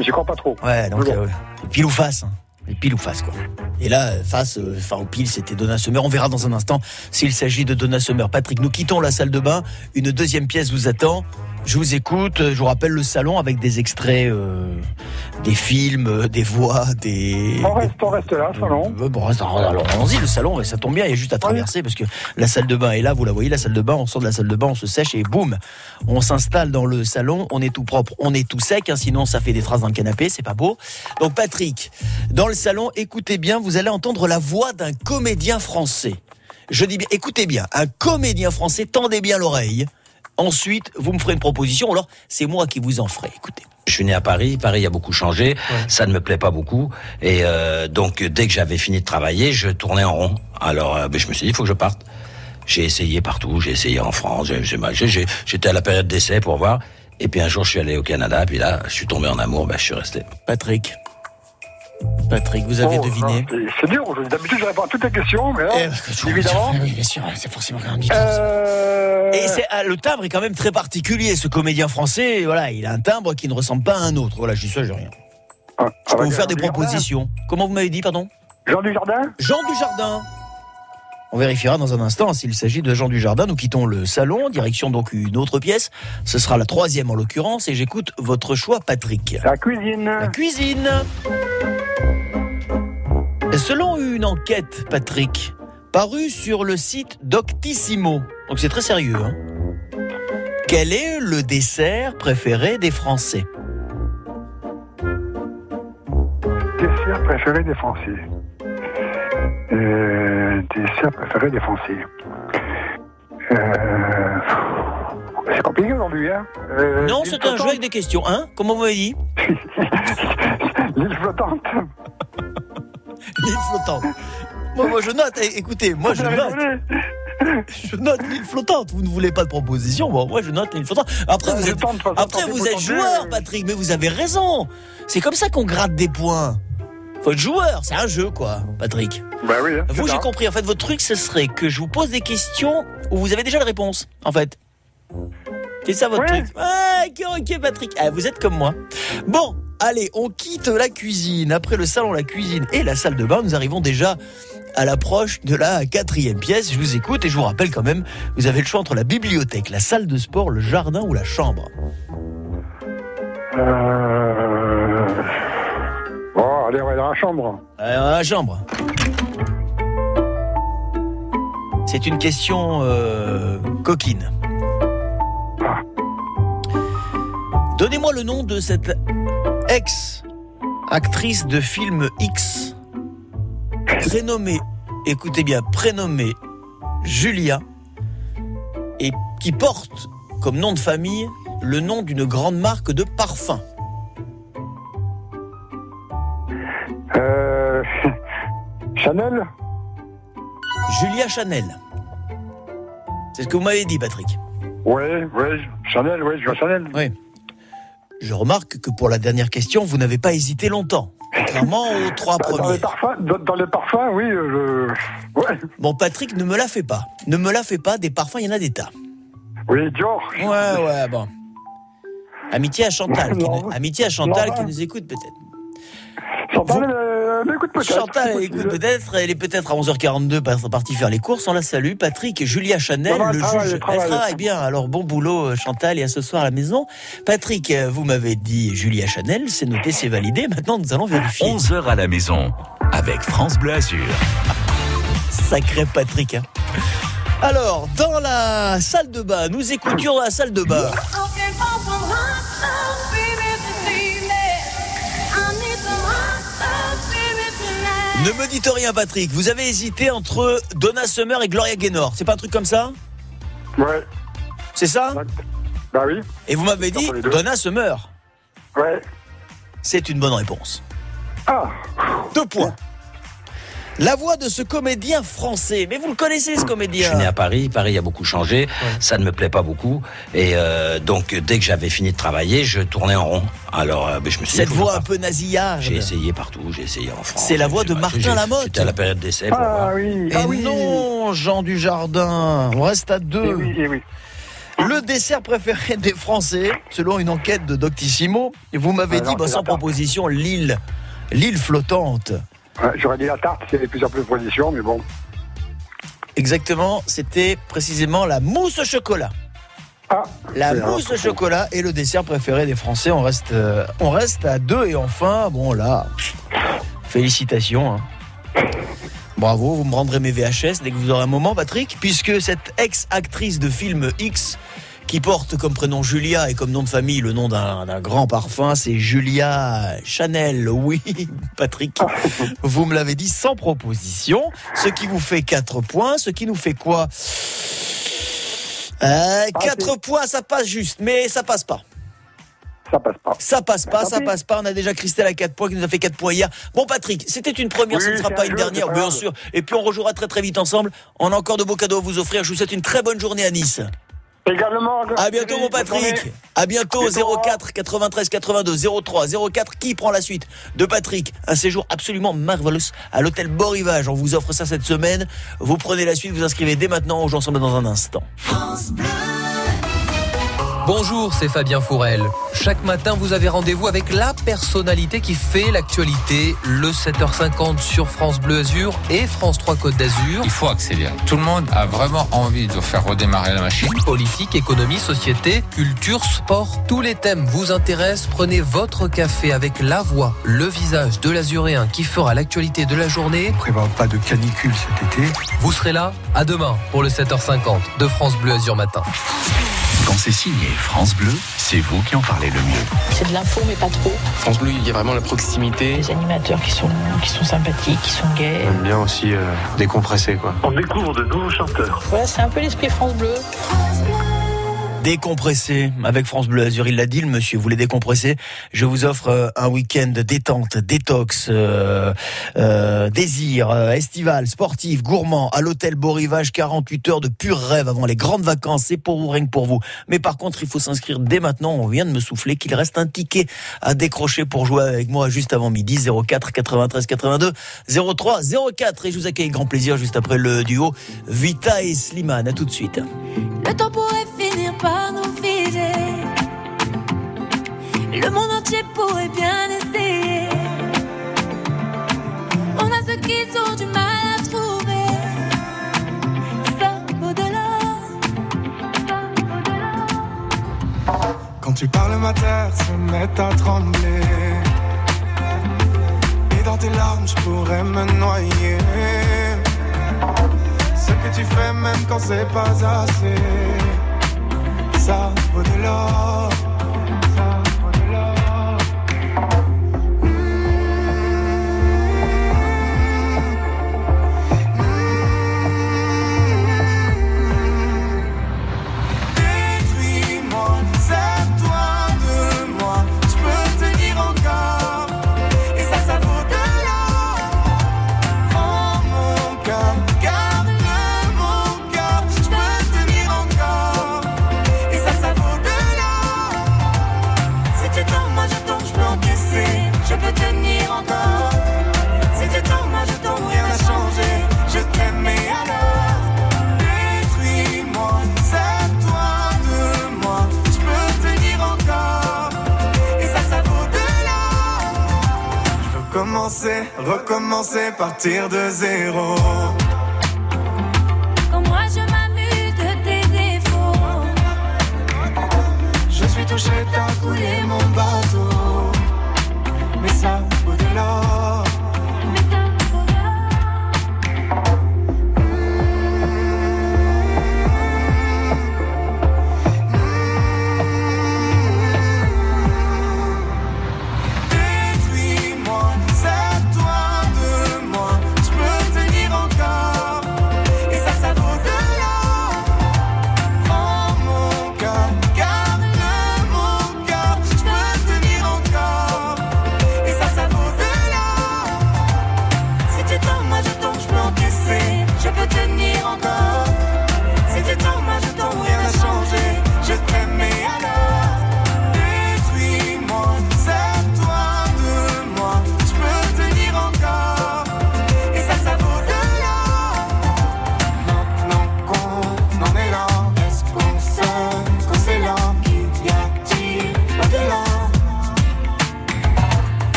S17: J'y crois, pas trop.
S3: Ouais, donc, euh, pile ou face. hein. Et pile ou face, quoi. Et là, euh, face, euh, enfin, au pile, c'était Donna Summer. On verra dans un instant s'il s'agit de Donna Summer. Patrick, nous quittons la salle de bain. Une deuxième pièce vous attend. Je vous écoute. Je vous rappelle le salon avec des extraits, euh, des films, euh, des voix, des.
S17: On reste, on reste là, salon.
S3: Euh, Bon, alors allons-y, le salon, ça tombe bien, il y a juste à traverser parce que la salle de bain est là, vous la voyez, la salle de bain, on sort de la salle de bain, on se sèche et boum, on s'installe dans le salon, on est tout propre, on est tout sec, hein, sinon ça fait des traces dans le canapé, c'est pas beau. Donc Patrick, dans le salon, écoutez bien, vous allez entendre la voix d'un comédien français. Je dis bien, écoutez bien, un comédien français, tendez bien l'oreille. Ensuite, vous me ferez une proposition, alors c'est moi qui vous en ferai. Écoutez.
S19: Je suis né à Paris, Paris a beaucoup changé, ça ne me plaît pas beaucoup, et euh, donc dès que j'avais fini de travailler, je tournais en rond. Alors euh, ben, je me suis dit, il faut que je parte. J'ai essayé partout, j'ai essayé en France, j'étais à la période d'essai pour voir, et puis un jour je suis allé au Canada, puis là je suis tombé en amour, ben, je suis resté.
S3: Patrick. Patrick, vous avez
S17: Oh,
S3: deviné
S17: c'est- dur. D'habitude, je réponds à toutes les questions, mais là,
S3: Eh,
S17: évidemment.
S3: Oui, bien sûr, c'est forcément un
S17: Euh...
S3: Et ah, le timbre est quand même très particulier. Ce comédien français, voilà, il a un timbre qui ne ressemble pas à un autre. Voilà, je dis ça, j'ai rien.
S17: Ah,
S3: Je peux
S17: bah,
S3: vous faire des propositions. Comment vous m'avez dit, pardon?
S17: Jean Dujardin?
S3: Jean Dujardin. On vérifiera dans un instant s'il s'agit de Jean Dujardin. Nous quittons le salon, direction donc une autre pièce. Ce sera la troisième en l'occurrence, et j'écoute votre choix, Patrick.
S17: La cuisine.
S3: La cuisine. Selon une enquête, Patrick, parue sur le site Doctissimo, donc c'est très sérieux, hein, quel est le dessert préféré des Français?
S17: Dessert préféré des Français. Euh, dessert préféré des Français. Euh, c'est compliqué aujourd'hui, hein Euh,
S3: Non, c'est un jeu avec des questions, hein Comment vous m'avez dit?
S17: L'île flottante.
S3: L'île flottante. Moi, moi, je note, eh, écoutez, moi je note. Je note l'île flottante. Vous ne voulez pas de proposition Bon, moi je note l'île flottante. Après,
S17: Ouais,
S3: vous êtes, après, vous êtes joueur. Patrick, mais vous avez raison. C'est comme ça qu'on gratte des points. Faut être joueur, c'est un jeu, quoi, Patrick.
S17: Bah oui. hein,
S3: Vous, j'ai compris. En fait, votre truc, ce serait que je vous pose des questions où vous avez déjà la réponse, en fait. C'est ça votre truc. Ah, ok, ok, Patrick. Ah, vous êtes comme moi. Bon, allez, on quitte la cuisine. Après le salon, la cuisine et la salle de bain, nous arrivons déjà à l'approche de la quatrième pièce. Je vous écoute et je vous rappelle quand même, vous avez le choix entre la bibliothèque, la salle de sport, le jardin ou la chambre.
S17: Euh... Dans la chambre.
S3: Dans la chambre. C'est une question euh, coquine. Donnez-moi le nom de cette ex-actrice de film X, prénommée, écoutez bien, prénommée Julia, et qui porte comme nom de famille le nom d'une grande marque de parfum.
S17: Chanel
S3: Julia Chanel. C'est ce que vous m'avez dit, Patrick.
S17: Oui, oui, Chanel, oui, je vois Chanel.
S3: Oui. Je remarque que pour la dernière question, vous n'avez pas hésité longtemps. Contrairement aux trois
S17: Dans
S3: premiers.
S17: les parfums, dans, dans les parfums oui, euh, je... ouais.
S3: Bon, Patrick, ne me la fait pas. Ne me la fait pas. Des parfums, il y en a des tas.
S17: Oui, Dior.
S3: Ouais, ouais, bon. Amitié à Chantal. qui
S17: Non.
S3: Amitié à Chantal
S17: Non.
S3: qui nous écoute peut-être.
S17: Chantal, euh, écoute peut-être.
S3: Chantal, écoute peut-être. Elle est peut-être à 11h42 par- partie faire les courses. On la salue. Patrick et Julia Chanel,
S17: Non, non, elle
S3: le
S17: travaille,
S3: juge.
S17: elle travaille.
S3: Elle travaille bien. Alors, bon boulot, euh, Chantal, et à ce soir à la maison. Patrick, euh, vous m'avez dit Julia Chanel. C'est noté, c'est validé. Maintenant, nous allons vérifier.
S1: 11h à la maison avec France Bleu Azur.
S3: Sacré Patrick. hein. Alors, dans la salle de bain, nous écoutions dans la salle de bain. Ne me dites rien, Patrick. Vous avez hésité entre Donna Summer et Gloria Gaynor. C'est pas un truc comme ça
S17: Ouais.
S3: C'est ça
S17: Bah oui.
S3: Et vous m'avez dit. Donna Summer.
S17: Ouais.
S3: C'est une bonne réponse.
S17: Ah.
S3: Deux points. La voix de ce comédien français. Mais vous le connaissez, ce
S19: Je
S3: comédien
S19: suis né à Paris, Paris a beaucoup changé, ça ne me plaît pas beaucoup, et euh, donc dès que j'avais fini de travailler, je tournais en rond. Alors euh, je me suis dit,
S3: Cette
S19: je
S3: voix un peu nasillarde.
S19: J'ai essayé partout, j'ai essayé en France.
S3: C'est la voix de Martin Lamotte.
S19: J'étais à la période d'essai.
S17: Ah oui.
S3: Et
S17: Ah oui.
S3: non, Jean du Jardin. On reste à deux.
S17: Eh oui, eh oui.
S3: Le dessert préféré des Français, selon une enquête de Doctissimo, et vous m'avez
S17: Ah
S3: dit,
S17: non,
S3: bah, sans proposition, l'île, l'île flottante.
S17: Ouais, J'aurais dit la tarte, s'il y avait plusieurs propositions, mais bon.
S3: Exactement, c'était précisément la mousse au chocolat.
S17: Ah.
S3: La
S17: c'est
S3: mousse au chocolat est le dessert préféré des Français. On reste, euh, on reste à deux et enfin, bon là, félicitations. hein. Bravo, vous me rendrez mes VHS dès que vous aurez un moment, Patrick, puisque cette ex-actrice de film X qui porte comme prénom Julia et comme nom de famille le nom d'un grand parfum, c'est Julia Chanel. Oui, Patrick, vous me l'avez dit sans proposition, ce qui vous fait 4 points, ce qui nous fait quoi? Euh, 4 points, ça passe juste, mais ça passe pas.
S17: Ça passe pas.
S3: Ça passe pas,
S17: Tant
S3: ça passe pas. On a déjà Christelle à 4 points qui nous a fait 4 points hier. Bon, Patrick, c'était une première,
S17: Oui,
S3: ce ne sera pas
S17: un
S3: une
S17: jeu,
S3: dernière,
S17: pas
S3: bien sûr. Et puis on rejouera très très vite ensemble. On a encore de beaux cadeaux à vous offrir. Je vous souhaite une très bonne journée à Nice.
S17: Également.
S3: À bientôt, mon. Patrick. À bientôt,
S17: Bientôt,
S3: 04 93 82 03 04. Qui prend la suite de Patrick? Un séjour absolument marvelous à l'hôtel Beau Rivage. On vous offre ça cette semaine. Vous prenez la suite, vous inscrivez dès maintenant. On joue ensemble dans un instant.
S20: Bonjour, c'est Fabien Fourel. Chaque matin, vous avez rendez-vous avec la personnalité qui fait l'actualité, le 7h50 sur France Bleu Azur et France 3 Côte d'Azur.
S21: Il faut accélérer. Tout le monde a vraiment envie de faire redémarrer la machine.
S20: Politique, économie, société, culture, sport, tous les thèmes vous intéressent. Prenez votre café avec la voix, le visage de l'azuréen qui fera l'actualité de la journée.
S8: On prévoit pas de canicule cet été.
S20: Vous serez là à demain pour le 7h50 de France Bleu Azur Matin.
S1: Quand c'est signé France Bleu, c'est vous qui en parlez le mieux.
S9: C'est de l'info, mais pas trop.
S22: France Bleu, il y a vraiment la proximité.
S9: Des animateurs qui sont, qui sont sympathiques, qui sont gays.
S22: J'aime bien aussi euh, décompresser quoi.
S17: On découvre de nouveaux chanteurs.
S9: Voilà, c'est un peu l'esprit France Bleu.
S3: Décompressé avec France Bleu Azur, il l'a dit le monsieur, voulez décompresser. Je vous offre euh, un week-end détente, détox, euh, euh, désir, euh, estival, sportif, gourmand, à l'hôtel Beau Rivage, 48 heures de pur rêve avant les grandes vacances, c'est pour vous, rien que pour vous. Mais par contre, il faut s'inscrire dès maintenant, on vient de me souffler qu'il reste un ticket à décrocher pour jouer avec moi juste avant midi, 04 93 82 03 04 et je vous accueille avec grand plaisir juste après le duo Vita et Slimane, à tout de suite
S23: nous figer. Le monde entier pourrait bien essayer. On a ceux qui ont du mal à trouver. Ça de l'or.
S4: Quand tu parles, ma terre se met à trembler. Et dans tes larmes, je pourrais me noyer. Ce que tu fais, même quand c'est pas assez vaut de l'or. Je veux commencer, recommencer, partir de zéro.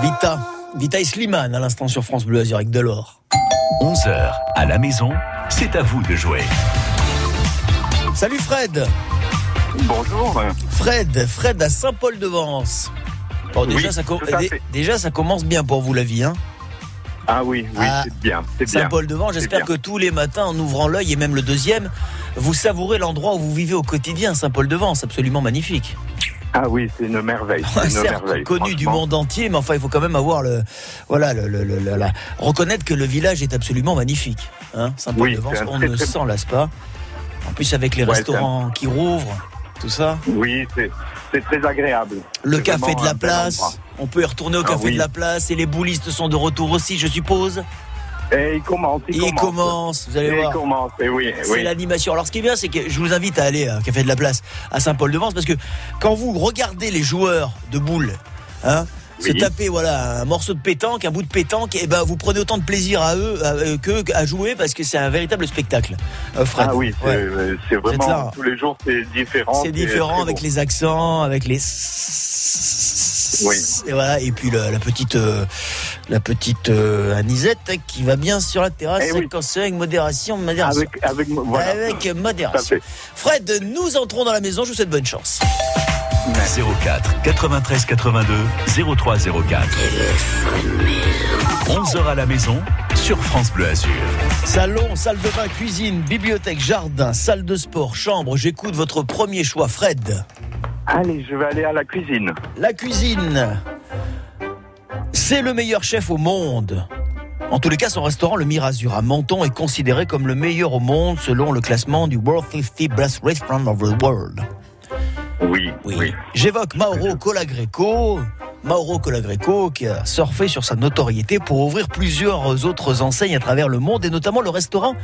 S3: Vita. Vita et Slimane à l'instant sur France Bleu Azur avec Delors.
S1: 11h à la maison, c'est à vous de jouer.
S3: Salut Fred
S24: Bonjour.
S3: Fred, Fred à Saint-Paul-de-Vence. Bon, déjà,
S24: Oui,
S3: ça déjà, ça commence bien pour vous la vie. Hein
S24: Ah oui, oui,
S3: Ah,
S24: c'est bien, c'est C'est
S3: j'espère que tous les matins, en ouvrant l'œil et même le deuxième, vous savourez l'endroit où vous vivez au quotidien. Saint-Paul-de-Vence, absolument magnifique.
S24: Ah oui, c'est une merveille. C'est une
S3: Certes,
S24: merveille.
S3: connu du monde entier, mais enfin, il faut quand même avoir le, voilà, le, le- le- la- reconnaître que le village est absolument magnifique. Hein Saint-Paul-de-Vence,
S24: Oui, c'est
S3: on
S24: très,
S3: ne
S24: très-
S3: s'en lasse pas? En plus, avec les
S24: Ouais,
S3: restaurants qui rouvrent, tout ça.
S24: Oui, c'est c'est très agréable.
S3: Le
S24: C'est
S3: café de la place. On peut y retourner au
S24: Ah
S3: café
S24: oui.
S3: de la place et les boulistes sont de retour aussi, je suppose.
S24: Et il commence, il,
S3: Il commence, vous allez
S24: Et
S3: voir.
S24: Il commence, et oui,
S3: C'est
S24: oui.
S3: l'animation. Alors ce qui est bien, c'est que je vous invite à aller au Café de la Place à Saint-Paul-de-Vence parce que quand vous regardez les joueurs de boules, hein, se taper voilà un morceau de pétanque, un bout de pétanque, et ben vous prenez autant de plaisir à eux à, eux qu'eux à jouer parce que c'est un véritable spectacle. Euh, Fred.
S24: Ah oui, c'est
S3: Ouais.
S24: euh, c'est vraiment
S3: là.
S24: tous les jours c'est différent.
S3: C'est différent avec les accents, avec les.
S24: Oui.
S3: Et voilà. Et puis la, petite, euh, la petite euh, Anisette qui va bien sur la terrasse
S24: Eh
S3: quand c'est avec modération, modération.
S24: Avec, avec, voilà.
S3: Avec
S24: Tout à
S3: modération. Fred, nous entrons dans la maison. Je vous souhaite bonne chance.
S1: 04 93 82 03 04. 11h à la maison sur France Bleu Azur.
S3: Salon, salle de bain, cuisine, bibliothèque, jardin, salle de sport, chambre. J'écoute votre premier choix, Fred.
S24: Allez, je vais aller à la cuisine.
S3: La cuisine. C'est le meilleur chef au monde. En tous les cas, son restaurant, le Mirazur à Menton, est considéré comme le meilleur au monde selon le classement du World 50 Best Restaurant of the World.
S24: Oui, oui.
S3: J'évoque Mauro Colagreco. Mauro Colagreco qui a surfé sur sa notoriété pour ouvrir plusieurs autres enseignes à travers le monde et notamment le restaurant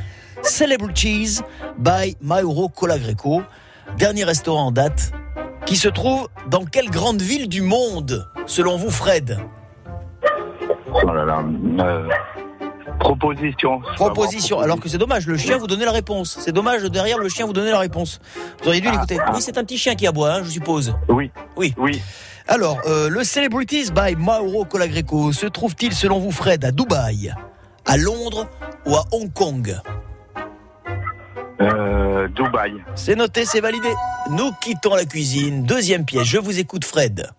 S3: Celebrities by Mauro Colagreco. Dernier restaurant en date qui se trouve dans quelle grande ville du monde selon vous Fred?
S24: Oh là là. euh, proposition.
S3: Proposition. Alors que c'est dommage, le chien vous donnait la réponse. C'est dommage, derrière le chien vous donnait la réponse. Vous auriez dû l'écouter. Oui, c'est un petit chien qui aboie, hein, je suppose.
S24: Oui.
S3: Oui.
S24: Oui.
S3: Alors, euh, le Celebrities by Mauro Colagreco se trouve-t-il, selon vous, Fred, à Dubaï, à Londres ou à Hong Kong
S24: Euh, Dubaï.
S3: C'est noté, c'est validé. Nous quittons la cuisine. Deuxième pièce. Je vous écoute, Fred.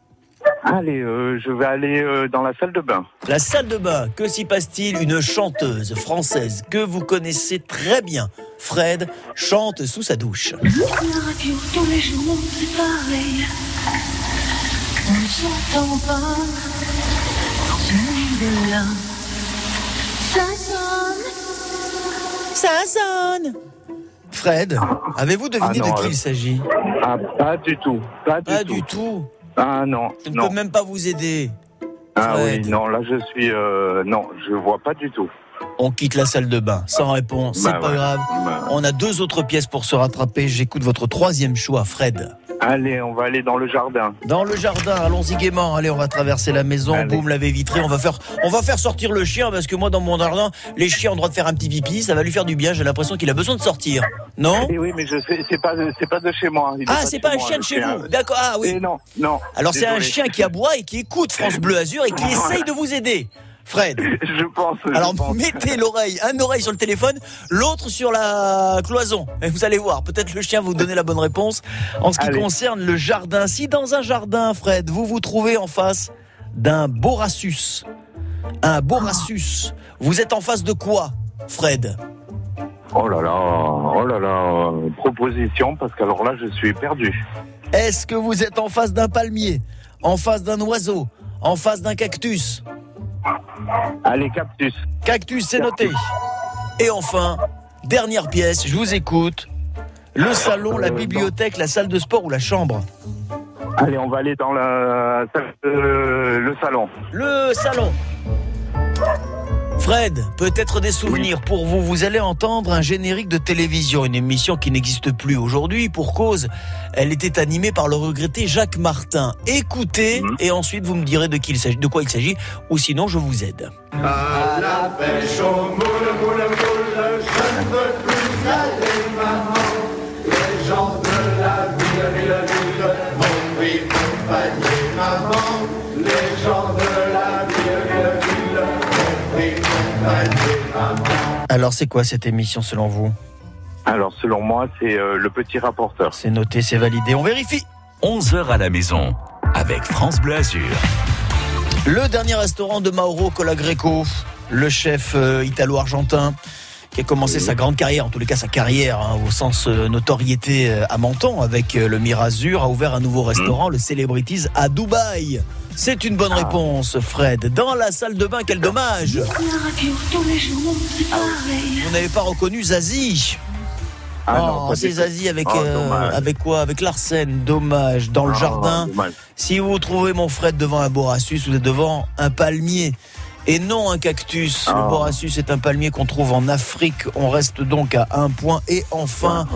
S24: Allez, euh, je vais aller euh, dans la salle de bain.
S3: La salle de bain. Que s'y passe-t-il Une chanteuse française que vous connaissez très bien. Fred chante sous sa douche.
S23: La radio tous les jours, c'est pareil. On ne s'entend pas dans ce monde-là. Ça sonne.
S3: Ça sonne. Fred, avez-vous deviné
S24: Ah non,
S3: de qui
S24: euh,
S3: il s'agit
S24: Ah, pas du tout. Pas du
S3: Pas
S24: tout.
S3: du tout.
S24: Ah non.
S3: Je ne
S24: non.
S3: peux même pas vous aider.
S24: Ah
S3: Fred.
S24: oui, non, là je suis. euh, non, je vois pas du tout.
S3: On quitte la salle de bain sans réponse, c'est
S24: Bah
S3: pas
S24: ouais.
S3: grave.
S24: Bah.
S3: On a deux autres pièces pour se rattraper. J'écoute votre troisième choix, Fred.
S24: Allez, on va aller dans le jardin.
S3: Dans le jardin, allons-y gaiement. Allez, on va traverser la maison.
S24: Allez.
S3: Boum, la baie vitrée. On va faire, on va faire sortir le chien parce que moi, dans mon jardin, les chiens ont le droit de faire un petit pipi. Ça va lui faire du bien. J'ai l'impression qu'il a besoin de sortir. Non?
S24: Eh oui, mais je sais, c'est pas, c'est pas de chez moi. Il
S3: Ah, c'est pas un
S24: moi,
S3: chien de chez vous. D'accord. Ah oui.
S24: Eh non, non.
S3: Alors c'est un chien qui aboie et qui écoute France Bleu Azur et qui essaye de vous aider. Fred.
S24: Je pense. je
S3: Alors
S24: pense.
S3: mettez l'oreille, un oreille sur le téléphone, l'autre sur la cloison. Et vous allez voir, peut-être le chien va vous donner la bonne réponse. En ce qui
S24: Allez.
S3: concerne le jardin, si dans un jardin, Fred, vous vous trouvez en face d'un borassus, un borassus, vous êtes en face de quoi, Fred?
S24: Oh là là, oh là là, proposition, parce qu'alors là, je suis perdu.
S3: Est-ce que vous êtes en face d'un palmier, en face d'un oiseau, en face d'un cactus?
S24: Allez, cactus.
S3: Cactus, c'est noté. Et enfin, dernière pièce, je vous écoute. Le salon, la bibliothèque, la salle de sport ou la chambre
S24: Allez, on va aller dans la, euh, le salon.
S3: Le salon. Fred, peut-être des souvenirs pour vous. Vous allez entendre un générique de télévision, une émission qui n'existe plus aujourd'hui pour cause. Elle était animée par le regretté Jacques Martin. Écoutez et ensuite vous me direz de, qui il s'agit, de quoi il s'agit ou sinon je vous aide.
S4: À la pêche au moule, moule, moule, je ne veux plus aller,
S3: Alors c'est quoi cette émission selon vous
S24: Alors, selon moi, c'est euh, le petit rapporteur.
S3: C'est noté, c'est validé, on vérifie.
S1: 11h à la maison avec France Bleu Azur.
S3: Le dernier restaurant de Mauro Colagreco, le chef euh, italo-argentin qui a commencé sa grande carrière, en tous les cas sa carrière hein, au sens euh, notoriété euh, à Menton avec euh, le Mirazur, a ouvert un nouveau restaurant, le Celebrities, à Dubaï. C'est une bonne réponse, Fred. Dans la salle de bain, quel dommage
S23: pareil.
S3: Vous n'avez pas reconnu Zazie
S24: Ah
S3: oh, c'est. Zazie avec,
S24: Oh,
S3: euh,
S24: dommage.
S3: avec quoi Avec l'arsène, dommage. Dans le
S24: Oh,
S3: jardin,
S24: dommage.
S3: si vous trouvez mon Fred devant un borassus, vous êtes devant un palmier et non un cactus. Le
S24: Ah.
S3: borassus est un palmier qu'on trouve en Afrique. On reste donc à un point. Et enfin,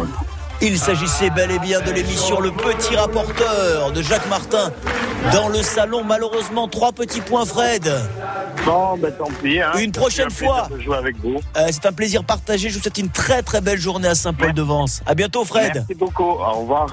S3: il s'agissait bel et bien de l'émission Le Petit Rapporteur de Jacques Martin. Dans le salon, malheureusement, trois petits points, Fred.
S24: Bon, ben tant pis. Hein.
S3: Une prochaine
S24: un
S3: fois. Euh, C'est un plaisir partagé. Je vous souhaite une très très belle journée à Saint-Paul-de-Vence. À bientôt, Fred.
S24: Merci beaucoup. Au revoir.